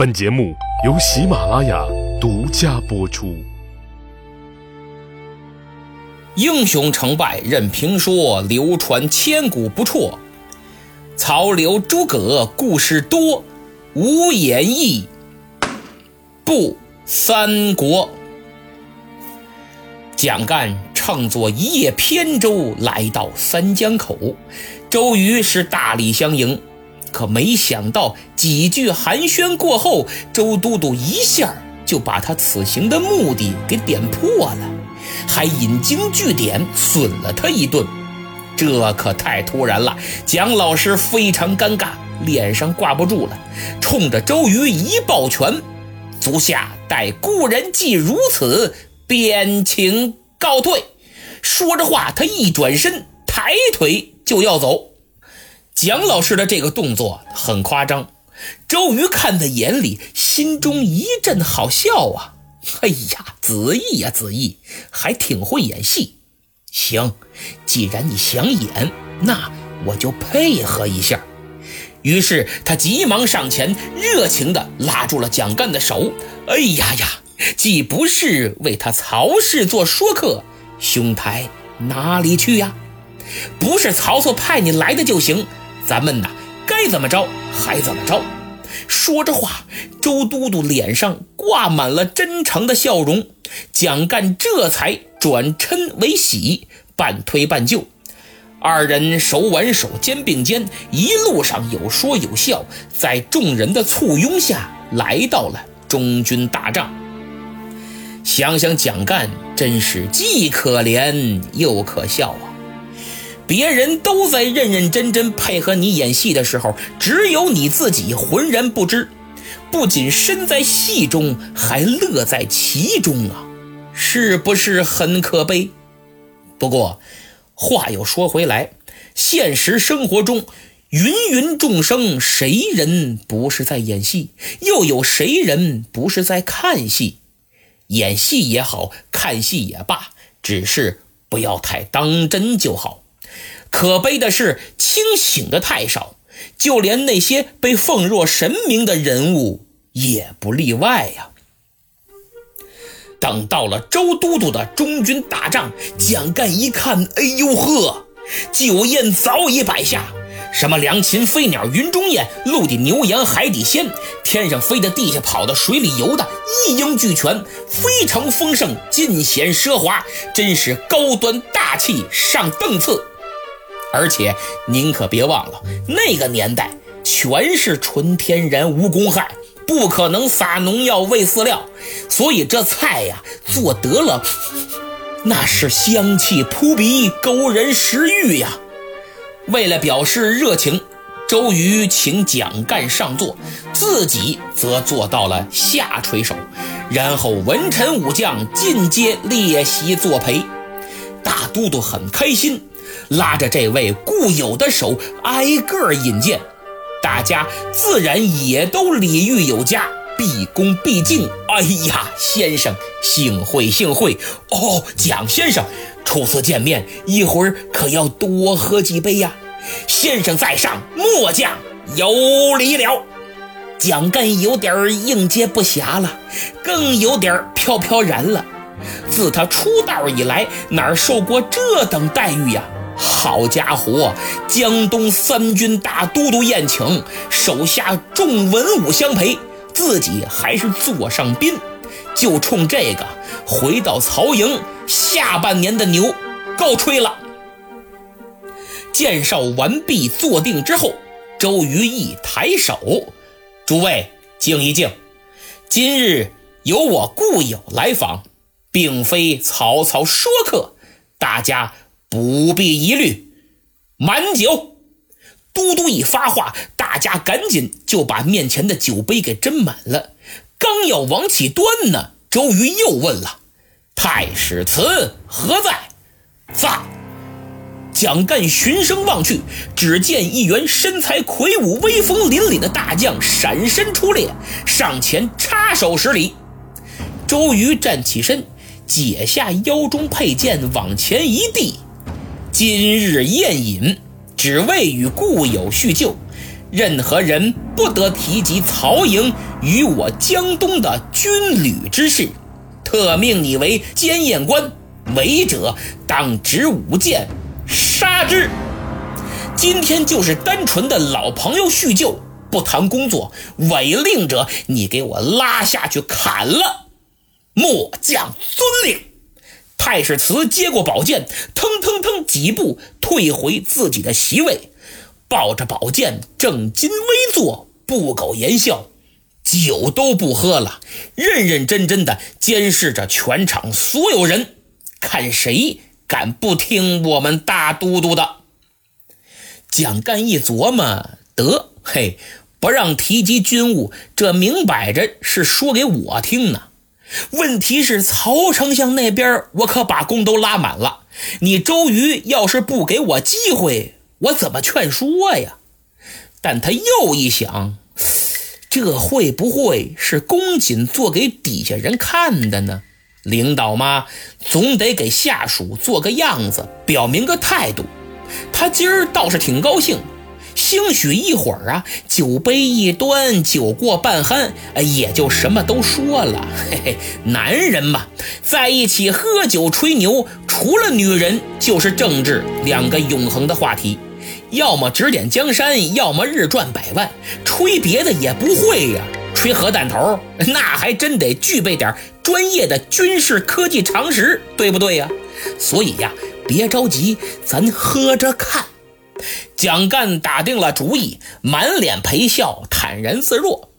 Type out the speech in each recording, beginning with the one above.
本节目由喜马拉雅独家播出。英雄成败任评说，流传千古不辍。曹刘诸葛故事多，无演义不三国。蒋干乘坐一叶扁舟来到三江口，周瑜是大礼相迎。可没想到几句寒暄过后，周都督一下就把他此行的目的给点破了，还引经据典损了他一顿。这可太突然了，蒋老师非常尴尬，脸上挂不住了，冲着周瑜一抱拳：“足下待故人既如此，便请告退。”说着话，他一转身，抬腿就要走。蒋老师的这个动作很夸张，周瑜看在眼里，心中一阵好笑啊！哎呀，子义呀，子义还挺会演戏。行，既然你想演，那我就配合一下。于是他急忙上前，热情地拉住了蒋干的手。哎呀呀，既不是为他曹氏做说客，兄台哪里去呀？不是曹操派你来的就行。咱们呐，该怎么着还怎么着。说着话，周都督脸上挂满了真诚的笑容。蒋干这才转嗔为喜，半推半就，二人手挽手，肩并肩，一路上有说有笑，在众人的簇拥下来到了中军大帐。想想蒋干，真是既可怜又可笑啊！别人都在认认真真配合你演戏的时候，只有你自己浑然不知，不仅身在戏中，还乐在其中啊，是不是很可悲？不过话又说回来，现实生活中，芸芸众生，谁人不是在演戏？又有谁人不是在看戏？演戏也好看戏也罢，只是不要太当真就好。可悲的是，清醒的太少，就连那些被奉若神明的人物也不例外呀。等到了周都督的中军大帐，蒋干一看，哎呦呵，酒宴早已摆下，什么良禽飞鸟云中雁，陆地牛羊海底鲜，天上飞的、地下跑的、水里游的，一应俱全，非常丰盛，尽显奢华，真是高端大气上档次。而且您可别忘了，那个年代全是纯天然无公害，不可能撒农药喂饲料，所以这菜呀做得了，那是香气扑鼻，勾人食欲呀。为了表示热情，周瑜请蒋干上座，自己则坐到了下垂手，然后文臣武将尽皆列席作陪。大都督很开心。拉着这位故友的手，挨个引荐，大家自然也都礼遇有加，毕恭毕敬。哎呀，先生，幸会幸会哦，蒋先生，初次见面，一会儿可要多喝几杯呀。先生在上，末将有礼了。蒋干有点应接不暇了，更有点飘飘然了。自他出道以来，哪受过这等待遇呀？好家伙，江东三军大都督宴请，手下众文武相陪，自己还是座上宾，就冲这个回到曹营下半年的牛告吹了。介绍完毕，坐定之后，周瑜一抬手：“诸位静一静，今日有我故友来访，并非曹操说客，大家。”不必疑虑，满酒！都督一发话，大家赶紧就把面前的酒杯给斟满了。刚要往起端呢，周瑜又问了：“太史慈何在？”在。蒋干循声望去，只见一员身材魁梧、威风凛凛的大将闪身出列，上前插手施礼。周瑜站起身，解下腰中佩剑，往前一递。今日宴饮，只为与故友叙旧。任何人不得提及曹营与我江东的军旅之事，特命你为监验官，违者当执舞剑杀之。今天就是单纯的老朋友叙旧，不谈工作。违令者，你给我拉下去砍了。末将遵令。太史慈接过宝剑，腾腾腾几步退回自己的席位，抱着宝剑正襟危坐，不苟言笑，酒都不喝了，认认真真的监视着全场所有人，看谁敢不听我们大都督的。蒋干一琢磨，得嘿，不让提及军务，这明摆着是说给我听呢。问题是曹丞相那边，我可把弓都拉满了。你周瑜要是不给我机会，我怎么劝说呀？但他又一想，这会不会是公瑾做给底下人看的呢？领导嘛，总得给下属做个样子，表明个态度。他今儿倒是挺高兴。兴许一会儿啊，酒杯一端，酒过半酣，也就什么都说了。嘿嘿，男人嘛，在一起喝酒吹牛，除了女人就是政治，两个永恒的话题。要么指点江山，要么日赚百万，吹别的也不会呀。吹核弹头，那还真得具备点专业的军事科技常识，对不对呀？所以呀，别着急，咱喝着看。蒋干打定了主意，满脸陪笑，坦然自若。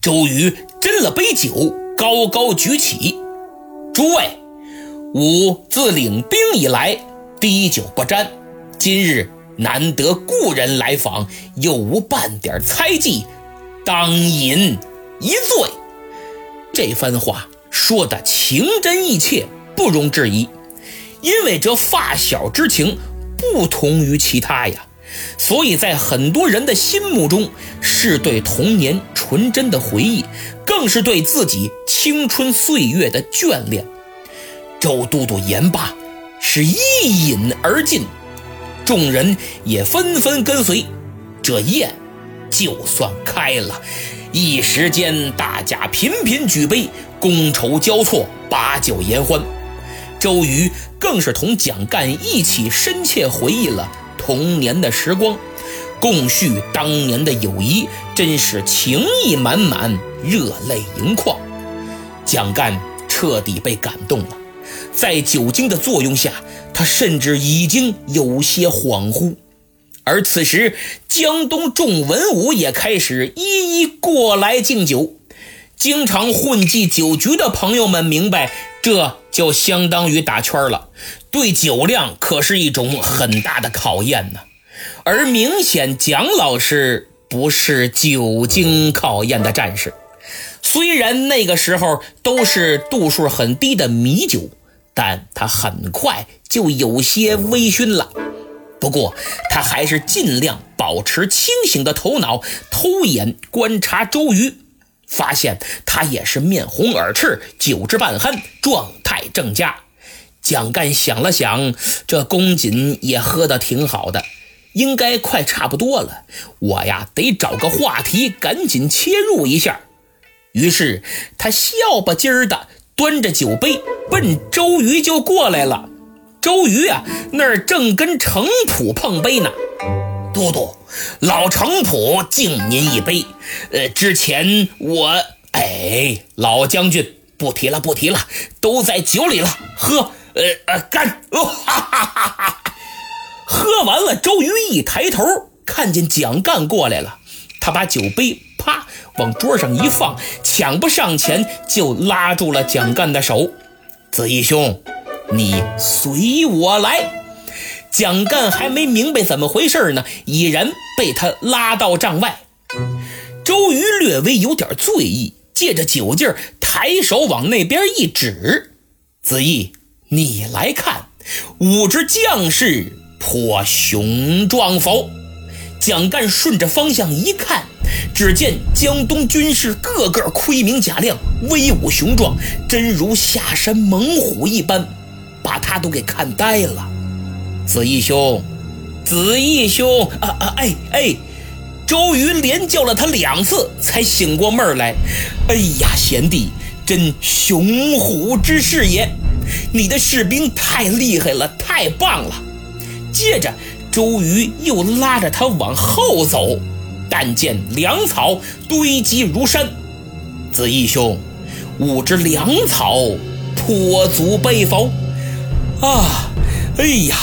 周瑜斟了杯酒，高高举起：“诸位，吾自领兵以来，滴酒不沾。今日难得故人来访，又无半点猜忌，当饮一醉。”这番话说的情真意切，不容置疑。因为这发小之情不同于其他呀。所以在很多人的心目中，是对童年纯真的回忆，更是对自己青春岁月的眷恋。周都督言罢，是一饮而尽，众人也纷纷跟随，这宴就算开了。一时间，大家频频举杯，觥筹交错，把酒言欢。周瑜更是同蒋干一起深切回忆了。童年的时光，共叙当年的友谊，真是情意满满，热泪盈眶。蒋干彻底被感动了，在酒精的作用下，他甚至已经有些恍惚。而此时，江东众文武也开始一一过来敬酒。经常混迹酒局的朋友们明白，这就相当于打圈了。对酒量可是一种很大的考验呢，而明显蒋老师不是酒精考验的战士。虽然那个时候都是度数很低的米酒，但他很快就有些微醺了。不过他还是尽量保持清醒的头脑，偷眼观察周瑜，发现他也是面红耳赤，酒至半酣，状态正佳。蒋干想了想，这公瑾也喝得挺好的，应该快差不多了。我呀，得找个话题，赶紧切入一下。于是他笑吧唧儿的端着酒杯奔周瑜就过来了。周瑜啊，那儿正跟程普碰杯呢。都督，老程普敬您一杯。呃，之前我……哎，老将军，不提了，不提了，都在酒里了，喝。呃呃，干！哈哈哈哈喝完了，周瑜一抬头，看见蒋干过来了，他把酒杯啪往桌上一放，抢不上前就拉住了蒋干的手：“子义兄，你随我来。”蒋干还没明白怎么回事呢，已然被他拉到帐外。周瑜略微有点醉意，借着酒劲儿，抬手往那边一指：“子义。”你来看，吾之将士颇雄壮否？蒋干顺着方向一看，只见江东军士个个盔明甲亮，威武雄壮，真如下山猛虎一般，把他都给看呆了。子义兄，子义兄，啊啊哎哎！周瑜连叫了他两次，才醒过闷来。哎呀，贤弟，真雄虎之士也！你的士兵太厉害了，太棒了。接着，周瑜又拉着他往后走，但见粮草堆积如山。子义兄，吾之粮草颇足备否？啊，哎呀，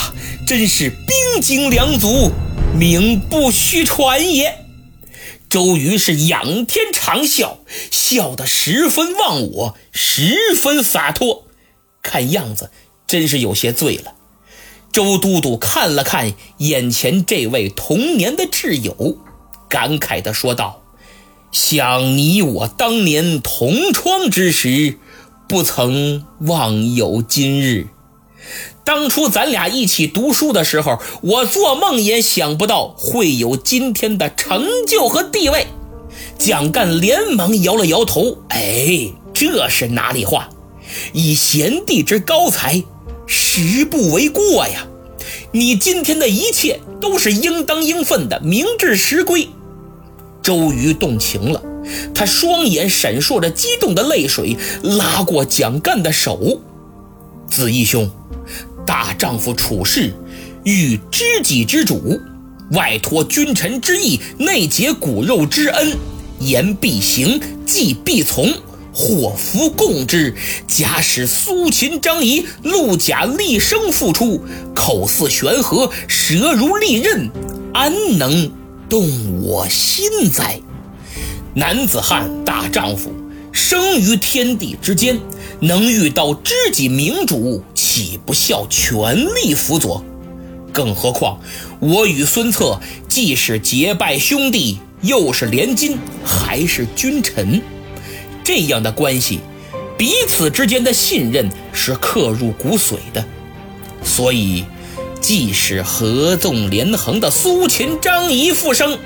真是兵精粮足，名不虚传也。周瑜是仰天长啸，笑得十分忘我，十分洒脱，看样子真是有些醉了。周都督看了看眼前这位童年的挚友，感慨地说道：“想你我当年同窗之时，不曾忘有今日。当初咱俩一起读书的时候，我做梦也想不到会有今天的成就和地位。”蒋干连忙摇了摇头：“哎，这是哪里话？以贤弟之高才。”实不为过呀！你今天的一切都是应当应分的，明至实归。周瑜动情了，他双眼闪烁着激动的泪水，拉过蒋干的手：“子义兄，大丈夫处事，欲知己之主，外托君臣之义，内结骨肉之恩，言必行，计必从。”祸福共之，假使苏秦、张仪、陆贾厉声复出，口似悬河，舌如利刃，安能动我心哉？男子汉大丈夫，生于天地之间，能遇到知己明主，岂不效全力辅佐？更何况我与孙策既是结拜兄弟，又是连襟，还是君臣。这样的关系，彼此之间的信任是刻入骨髓的。所以，即使合纵连横的苏秦、张仪复生，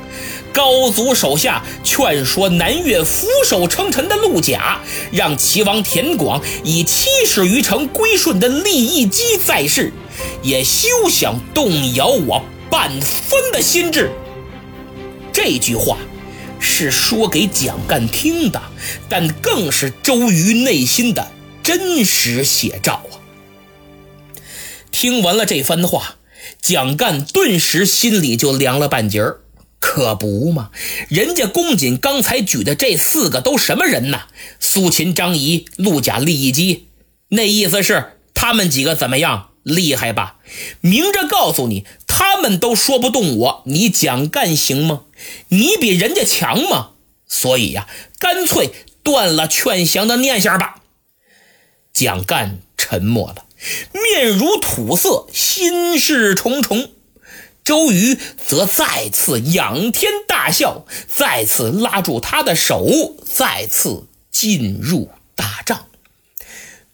高祖手下劝说南越俯首称臣的陆贾，让齐王田广以七十余城归顺的利益基在世，也休想动摇我半分的心智。这句话。是说给蒋干听的，但更是周瑜内心的真实写照啊！听完了这番话，蒋干顿时心里就凉了半截儿。可不嘛，人家公瑾刚才举的这四个都什么人呢？苏秦、张仪、陆贾、利益基，那意思是他们几个怎么样？厉害吧？明着告诉你，他们都说不动我，你蒋干行吗？你比人家强吗？所以呀，干脆断了劝降的念想吧。蒋干沉默了，面如土色，心事重重。周瑜则再次仰天大笑，再次拉住他的手，再次进入大帐。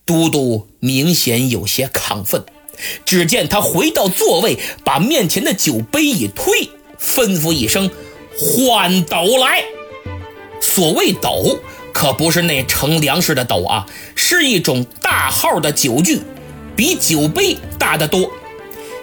都督明显有些亢奋。只见他回到座位，把面前的酒杯一推，吩咐一声：“换斗来。”所谓斗，可不是那盛粮食的斗啊，是一种大号的酒具，比酒杯大得多。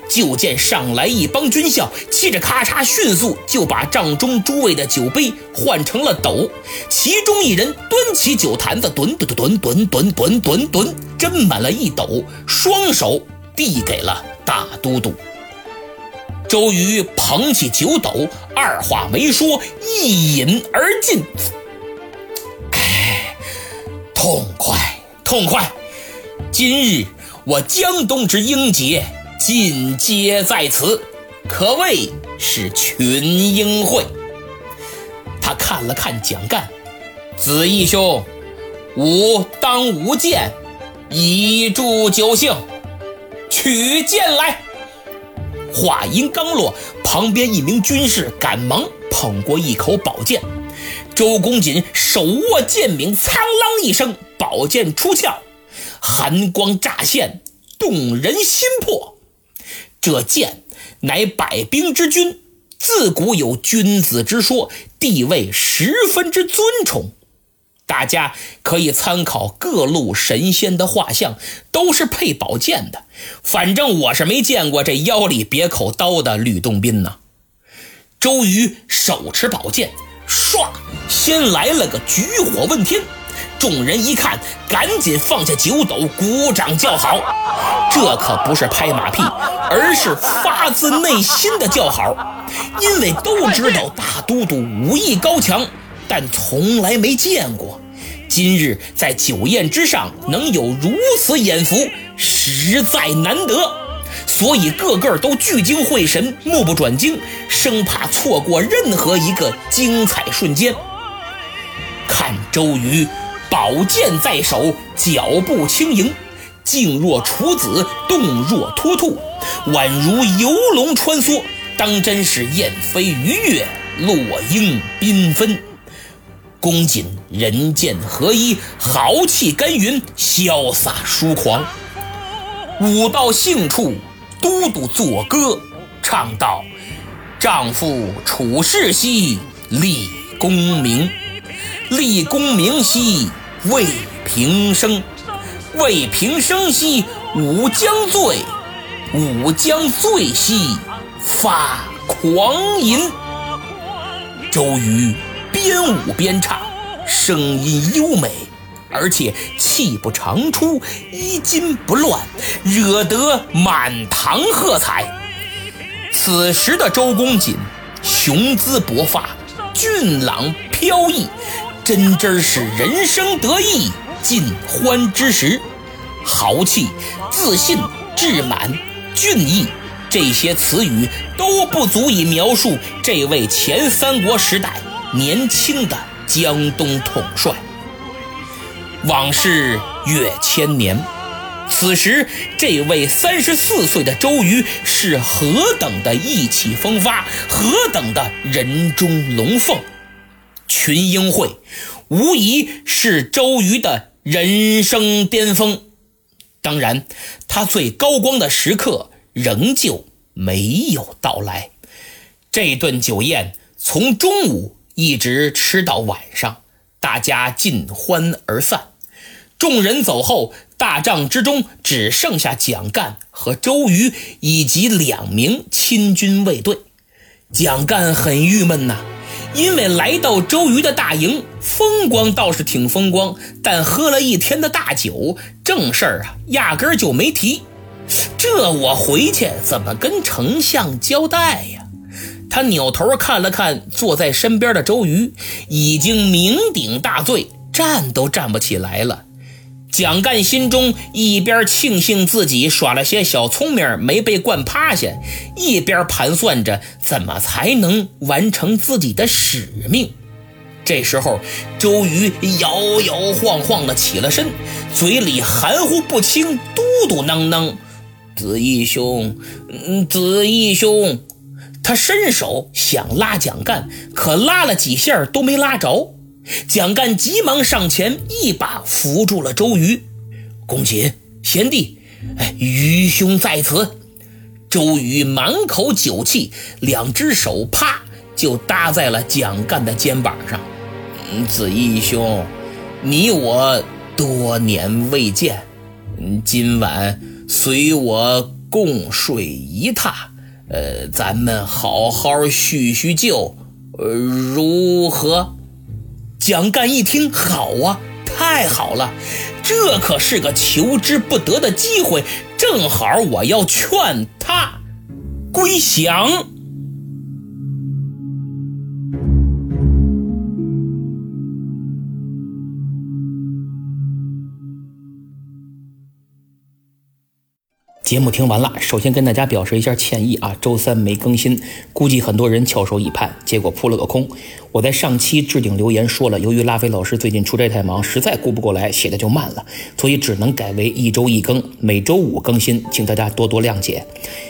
就见上来一帮军校，嘁着咔嚓，迅速就把帐中诸位的酒杯换成了斗。其中一人端起酒坛子，吨吨吨吨吨吨吨吨，斟满了一斗，双手。递给了大都督周瑜，捧起酒斗，二话没说，一饮而尽。哎，痛快，痛快！今日我江东之英杰尽皆在此，可谓是群英会。他看了看蒋干，子义兄，吾当无剑，以助酒兴。取剑来！话音刚落，旁边一名军士赶忙捧过一口宝剑。周公瑾手握剑柄，苍啷一声，宝剑出鞘，寒光乍现，动人心魄。这剑乃百兵之君，自古有君子之说，地位十分之尊崇。大家可以参考各路神仙的画像，都是配宝剑的。反正我是没见过这腰里别口刀的吕洞宾呐。周瑜手持宝剑，唰，先来了个举火问天。众人一看，赶紧放下酒斗，鼓掌叫好。这可不是拍马屁，而是发自内心的叫好，因为都知道大都督武艺高强，但从来没见过。今日在酒宴之上能有如此眼福，实在难得，所以个个都聚精会神，目不转睛，生怕错过任何一个精彩瞬间。看周瑜。宝剑在手，脚步轻盈，静若处子，动若脱兔，宛如游龙穿梭，当真是燕飞鱼跃，落英缤纷。公瑾人剑合一，豪气干云，潇洒疏狂。舞到兴处，都督作歌，唱道：“丈夫处世兮，立功名。”立功名兮，为平生；为平生兮，吾将醉；吾将醉兮，发狂吟。周瑜边舞边唱，声音优美，而且气不长出，衣襟不乱，惹得满堂喝彩。此时的周公瑾，雄姿勃发，俊朗飘逸。真真是人生得意尽欢之时，豪气、自信、志满、俊逸，这些词语都不足以描述这位前三国时代年轻的江东统帅。往事越千年，此时这位三十四岁的周瑜是何等的意气风发，何等的人中龙凤。群英会无疑是周瑜的人生巅峰，当然，他最高光的时刻仍旧没有到来。这顿酒宴从中午一直吃到晚上，大家尽欢而散。众人走后，大帐之中只剩下蒋干和周瑜以及两名亲军卫队。蒋干很郁闷呐。因为来到周瑜的大营，风光倒是挺风光，但喝了一天的大酒，正事儿啊压根儿就没提。这我回去怎么跟丞相交代呀？他扭头看了看坐在身边的周瑜，已经酩酊大醉，站都站不起来了。蒋干心中一边庆幸自己耍了些小聪明没被灌趴下，一边盘算着怎么才能完成自己的使命。这时候，周瑜摇摇晃晃的起了身，嘴里含糊不清，嘟嘟囔囔：“子义兄，子义兄。”他伸手想拉蒋干，可拉了几下都没拉着。蒋干急忙上前，一把扶住了周瑜。公瑾，贤弟，哎，愚兄在此。周瑜满口酒气，两只手啪就搭在了蒋干的肩膀上。子义兄，你我多年未见，今晚随我共睡一榻，呃，咱们好好叙叙旧，呃，如何？蒋干一听，好啊，太好了，这可是个求之不得的机会，正好我要劝他归降。节目听完了，首先跟大家表示一下歉意啊，周三没更新，估计很多人翘首以盼，结果扑了个空。我在上期置顶留言说了，由于拉菲老师最近出差太忙，实在顾不过来，写的就慢了，所以只能改为一周一更，每周五更新，请大家多多谅解。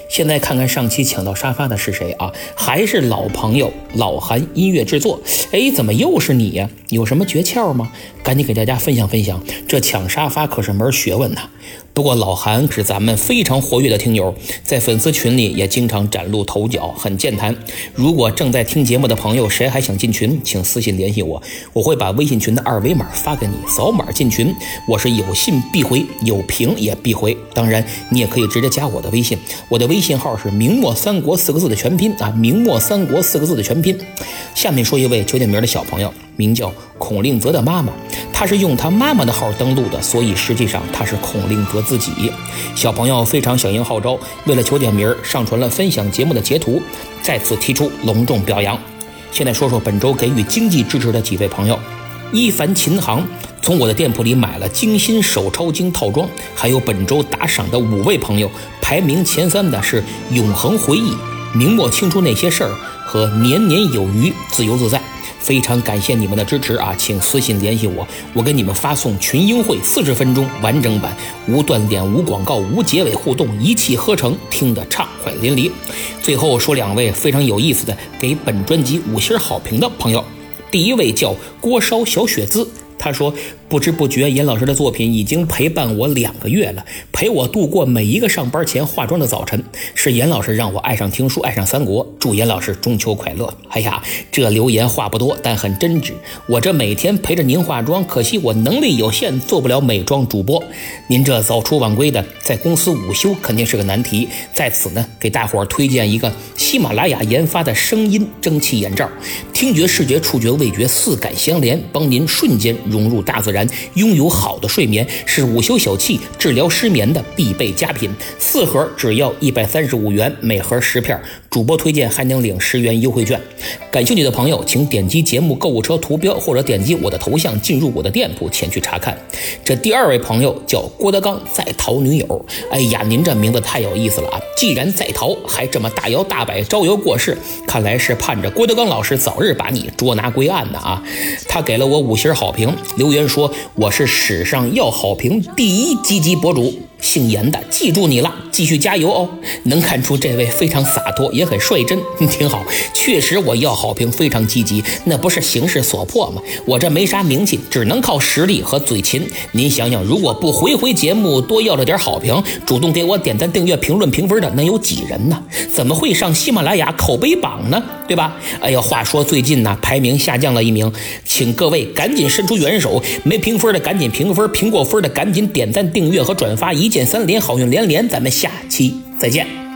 现在看看上期抢到沙发的是谁啊？还是老朋友老韩音乐制作。哎，怎么又是你呀？有什么诀窍吗？赶紧给大家分享分享，这抢沙发可是门学问呐。不过老韩是咱们非常活跃的听友，在粉丝群里也经常崭露头角，很健谈。如果正在听节目的朋友，谁还想进群，请私信联系我，我会把微信群的二维码发给你，扫码进群。我是有信必回，有评也必回。当然，你也可以直接加我的微信，我的微信号是明末三国四个字的全拼啊，明末三国四个字的全拼。下面说一位九点名的小朋友。名叫孔令泽的妈妈，她是用他妈妈的号登录的，所以实际上他是孔令泽自己。小朋友非常响应号召，为了求点名上传了分享节目的截图，再次提出隆重表扬。现在说说本周给予经济支持的几位朋友：一凡琴行从我的店铺里买了精心手抄经套装，还有本周打赏的五位朋友，排名前三的是永恒回忆、明末清初那些事儿和年年有余、自由自在。非常感谢你们的支持啊，请私信联系我，我给你们发送群英会四十分钟完整版，无断点、无广告、无结尾互动，一气呵成，听得畅快淋漓。最后说两位非常有意思的给本专辑五星好评的朋友，第一位叫锅烧小雪姿。他说：“不知不觉，严老师的作品已经陪伴我两个月了，陪我度过每一个上班前化妆的早晨。是严老师让我爱上听书，爱上三国。祝严老师中秋快乐！哎呀，这留言话不多，但很真挚。我这每天陪着您化妆，可惜我能力有限，做不了美妆主播。您这早出晚归的，在公司午休肯定是个难题。在此呢，给大伙儿推荐一个喜马拉雅研发的声音蒸汽眼罩，听觉、视觉、触觉、味觉四感相连，帮您瞬间。”融入大自然，拥有好的睡眠是午休小憩治疗失眠的必备佳品。四盒只要一百三十五元，每盒十片。主播推荐还能领十元优惠券。感兴趣的朋友，请点击节目购物车图标，或者点击我的头像进入我的店铺前去查看。这第二位朋友叫郭德纲在逃女友。哎呀，您这名字太有意思了啊！既然在逃，还这么大摇大摆招摇过市，看来是盼着郭德纲老师早日把你捉拿归案的啊！他给了我五星好评。留言说我是史上要好评第一积极博主。姓严的，记住你了，继续加油哦！能看出这位非常洒脱，也很率真，挺好。确实，我要好评，非常积极，那不是形势所迫吗？我这没啥名气，只能靠实力和嘴勤。您想想，如果不回回节目多要了点好评，主动给我点赞、订阅、评论、评分的，能有几人呢？怎么会上喜马拉雅口碑榜呢？对吧？哎呀，话说最近呢，排名下降了一名，请各位赶紧伸出援手，没评分的赶紧评分，评过分的赶紧点赞、订阅和转发一。一键三连，好运连连，咱们下期再见。